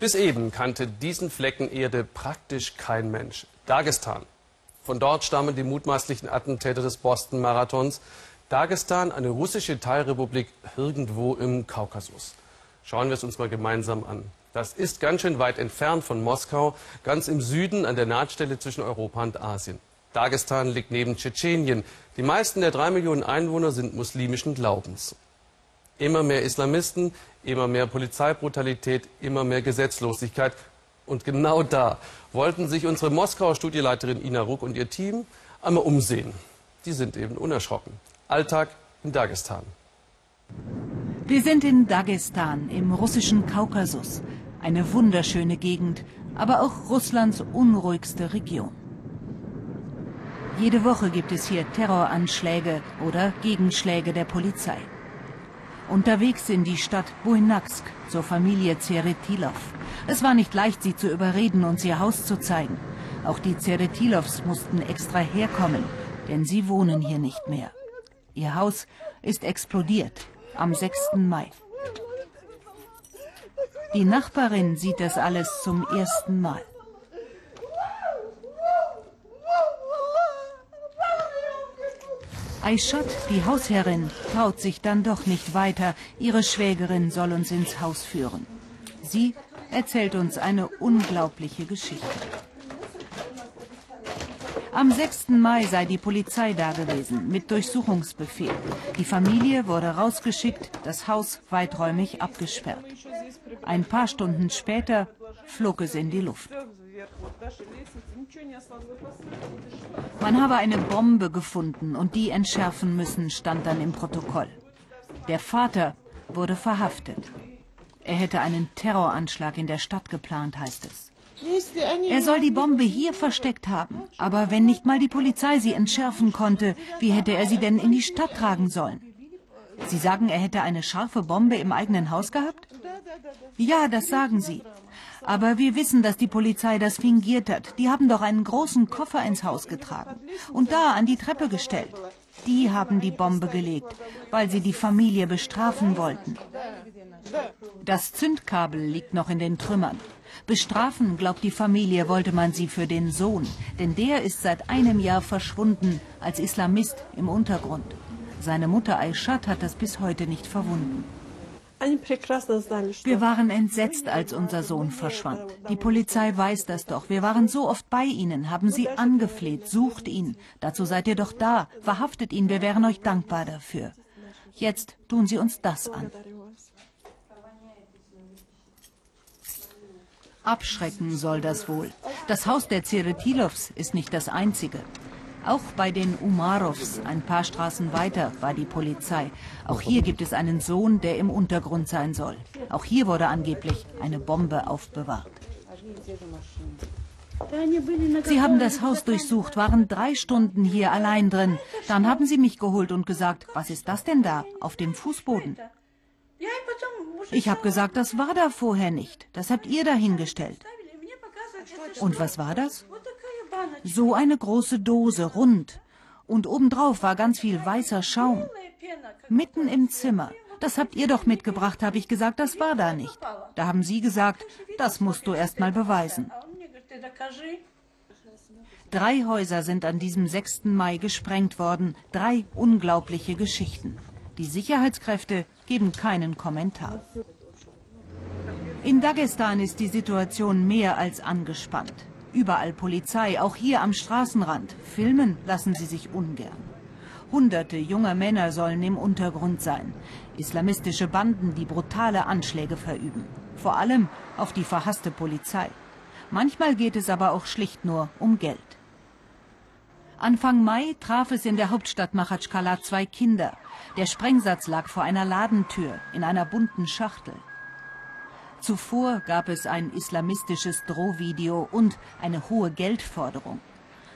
Bis eben kannte diesen Flecken Erde praktisch kein Mensch. Dagestan. Von dort stammen die mutmaßlichen Attentäter des Boston-Marathons. Dagestan, eine russische Teilrepublik irgendwo im Kaukasus. Schauen wir es uns mal gemeinsam an. Das ist ganz schön weit entfernt von Moskau, ganz im Süden an der Nahtstelle zwischen Europa und Asien. Dagestan liegt neben Tschetschenien. Die meisten der drei Millionen Einwohner sind muslimischen Glaubens. Immer mehr Islamisten, immer mehr Polizeibrutalität, immer mehr Gesetzlosigkeit. Und genau da wollten sich unsere Moskauer Studieleiterin Ina Ruck und ihr Team einmal umsehen. Die sind eben unerschrocken. Alltag in Dagestan. Wir sind in Dagestan im russischen Kaukasus. Eine wunderschöne Gegend, aber auch Russlands unruhigste Region. Jede Woche gibt es hier Terroranschläge oder Gegenschläge der Polizei. Unterwegs in die Stadt Buinaksk zur Familie Zeretilov. Es war nicht leicht, sie zu überreden, uns ihr Haus zu zeigen. Auch die Zeretilovs mussten extra herkommen, denn sie wohnen hier nicht mehr. Ihr Haus ist explodiert am 6. Mai. Die Nachbarin sieht das alles zum ersten Mal. Aishat, die Hausherrin, traut sich dann doch nicht weiter. Ihre Schwägerin soll uns ins Haus führen. Sie erzählt uns eine unglaubliche Geschichte. Am 6. Mai sei die Polizei da gewesen mit Durchsuchungsbefehl. Die Familie wurde rausgeschickt, das Haus weiträumig abgesperrt. Ein paar Stunden später flog es in die Luft. Man habe eine Bombe gefunden und die entschärfen müssen, stand dann im Protokoll. Der Vater wurde verhaftet. Er hätte einen Terroranschlag in der Stadt geplant, heißt es. Er soll die Bombe hier versteckt haben. Aber wenn nicht mal die Polizei sie entschärfen konnte, wie hätte er sie denn in die Stadt tragen sollen? Sie sagen, er hätte eine scharfe Bombe im eigenen Haus gehabt? Ja, das sagen sie. Aber wir wissen, dass die Polizei das fingiert hat. Die haben doch einen großen Koffer ins Haus getragen und da an die Treppe gestellt. Die haben die Bombe gelegt, weil sie die Familie bestrafen wollten. Das Zündkabel liegt noch in den Trümmern. Bestrafen, glaubt die Familie, wollte man sie für den Sohn, denn der ist seit einem Jahr verschwunden als Islamist im Untergrund. Seine Mutter Aishat hat das bis heute nicht verwunden. Wir waren entsetzt, als unser Sohn verschwand. Die Polizei weiß das doch. Wir waren so oft bei Ihnen, haben Sie angefleht, sucht ihn. Dazu seid ihr doch da. Verhaftet ihn, wir wären euch dankbar dafür. Jetzt tun Sie uns das an. Abschrecken soll das wohl. Das Haus der Zeretilovs ist nicht das einzige. Auch bei den Umarovs, ein paar Straßen weiter, war die Polizei. Auch hier gibt es einen Sohn, der im Untergrund sein soll. Auch hier wurde angeblich eine Bombe aufbewahrt. Sie haben das Haus durchsucht, waren drei Stunden hier allein drin. Dann haben Sie mich geholt und gesagt, was ist das denn da auf dem Fußboden? Ich habe gesagt, das war da vorher nicht. Das habt ihr dahingestellt. Und was war das? So eine große Dose, rund. Und obendrauf war ganz viel weißer Schaum. Mitten im Zimmer. Das habt ihr doch mitgebracht, habe ich gesagt, das war da nicht. Da haben Sie gesagt, das musst du erst mal beweisen. Drei Häuser sind an diesem 6. Mai gesprengt worden. Drei unglaubliche Geschichten. Die Sicherheitskräfte geben keinen Kommentar. In Dagestan ist die Situation mehr als angespannt. Überall Polizei, auch hier am Straßenrand. Filmen lassen sie sich ungern. Hunderte junger Männer sollen im Untergrund sein. Islamistische Banden, die brutale Anschläge verüben. Vor allem auf die verhasste Polizei. Manchmal geht es aber auch schlicht nur um Geld. Anfang Mai traf es in der Hauptstadt Machatschkala zwei Kinder. Der Sprengsatz lag vor einer Ladentür in einer bunten Schachtel. Zuvor gab es ein islamistisches Drohvideo und eine hohe Geldforderung.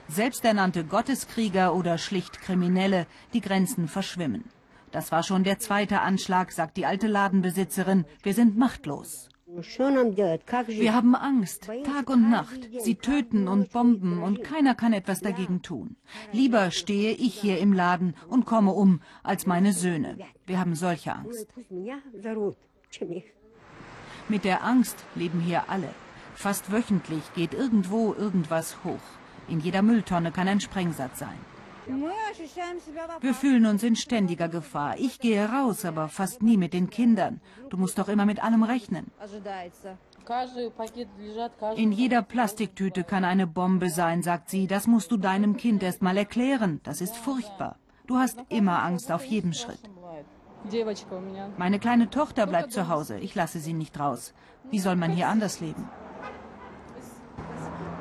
Selbsternannte Gotteskrieger oder schlicht Kriminelle, die Grenzen verschwimmen. Das war schon der zweite Anschlag, sagt die alte Ladenbesitzerin. Wir sind machtlos. Wir haben Angst, Tag und Nacht. Sie töten und bomben und keiner kann etwas dagegen tun. Lieber stehe ich hier im Laden und komme um als meine Söhne. Wir haben solche Angst. Mit der Angst leben hier alle. Fast wöchentlich geht irgendwo irgendwas hoch. In jeder Mülltonne kann ein Sprengsatz sein. Wir fühlen uns in ständiger Gefahr. Ich gehe raus, aber fast nie mit den Kindern. Du musst doch immer mit allem rechnen. In jeder Plastiktüte kann eine Bombe sein, sagt sie. Das musst du deinem Kind erst mal erklären. Das ist furchtbar. Du hast immer Angst auf jedem Schritt. Meine kleine Tochter bleibt zu Hause. Ich lasse sie nicht raus. Wie soll man hier anders leben?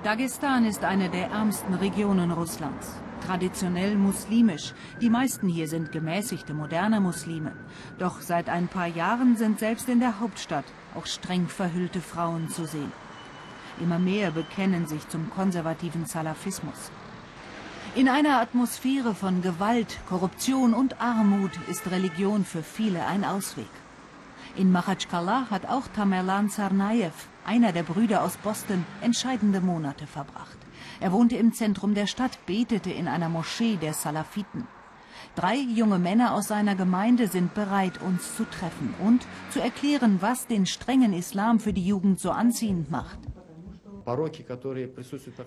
Dagestan ist eine der ärmsten Regionen Russlands. Traditionell muslimisch. Die meisten hier sind gemäßigte, moderne Muslime. Doch seit ein paar Jahren sind selbst in der Hauptstadt auch streng verhüllte Frauen zu sehen. Immer mehr bekennen sich zum konservativen Salafismus. In einer Atmosphäre von Gewalt, Korruption und Armut ist Religion für viele ein Ausweg. In Makhachkala hat auch Tamerlan Tsarnaev, einer der Brüder aus Boston, entscheidende Monate verbracht. Er wohnte im Zentrum der Stadt, betete in einer Moschee der Salafiten. Drei junge Männer aus seiner Gemeinde sind bereit, uns zu treffen und zu erklären, was den strengen Islam für die Jugend so anziehend macht.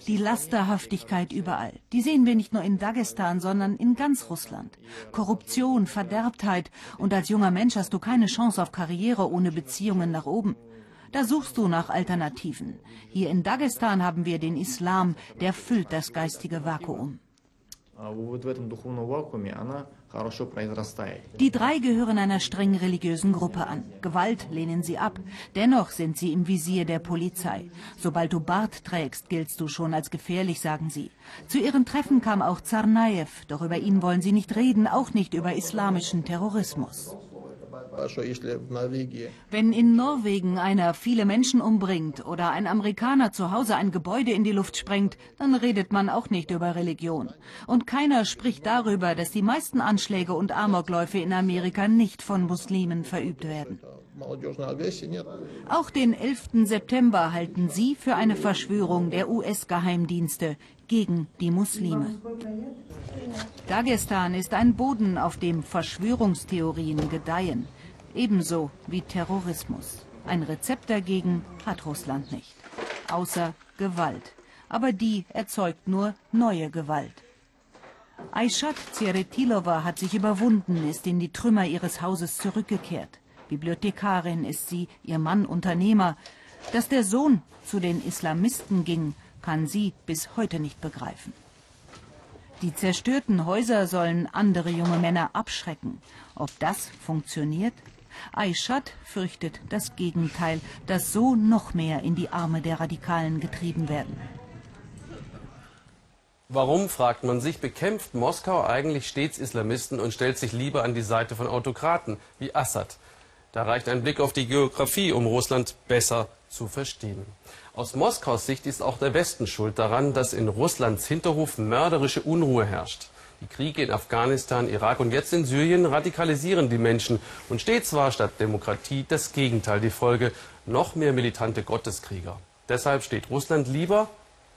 Die Lasterhaftigkeit überall, die sehen wir nicht nur in Dagestan, sondern in ganz Russland. Korruption, Verderbtheit und als junger Mensch hast du keine Chance auf Karriere ohne Beziehungen nach oben. Da suchst du nach Alternativen. Hier in Dagestan haben wir den Islam, der füllt das geistige Vakuum. Die drei gehören einer streng religiösen Gruppe an. Gewalt lehnen sie ab. Dennoch sind sie im Visier der Polizei. Sobald du Bart trägst, giltst du schon als gefährlich, sagen sie. Zu ihren Treffen kam auch Zarnaev, doch über ihn wollen sie nicht reden, auch nicht über islamischen Terrorismus. Wenn in Norwegen einer viele Menschen umbringt oder ein Amerikaner zu Hause ein Gebäude in die Luft sprengt, dann redet man auch nicht über Religion. Und keiner spricht darüber, dass die meisten Anschläge und Amokläufe in Amerika nicht von Muslimen verübt werden. Auch den 11. September halten sie für eine Verschwörung der US-Geheimdienste gegen die Muslime. Dagestan ist ein Boden, auf dem Verschwörungstheorien gedeihen ebenso wie Terrorismus. Ein Rezept dagegen hat Russland nicht, außer Gewalt. Aber die erzeugt nur neue Gewalt. Aishat Zeretilova hat sich überwunden, ist in die Trümmer ihres Hauses zurückgekehrt. Bibliothekarin ist sie, ihr Mann Unternehmer. Dass der Sohn zu den Islamisten ging, kann sie bis heute nicht begreifen. Die zerstörten Häuser sollen andere junge Männer abschrecken. Ob das funktioniert? Aishat fürchtet das Gegenteil, dass so noch mehr in die Arme der Radikalen getrieben werden. Warum, fragt man sich, bekämpft Moskau eigentlich stets Islamisten und stellt sich lieber an die Seite von Autokraten wie Assad? Da reicht ein Blick auf die Geografie, um Russland besser zu verstehen. Aus Moskaus Sicht ist auch der Westen schuld daran, dass in Russlands Hinterhof mörderische Unruhe herrscht. Die Kriege in Afghanistan, Irak und jetzt in Syrien radikalisieren die Menschen. Und stets war statt Demokratie das Gegenteil die Folge. Noch mehr militante Gotteskrieger. Deshalb steht Russland lieber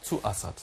zu Assad.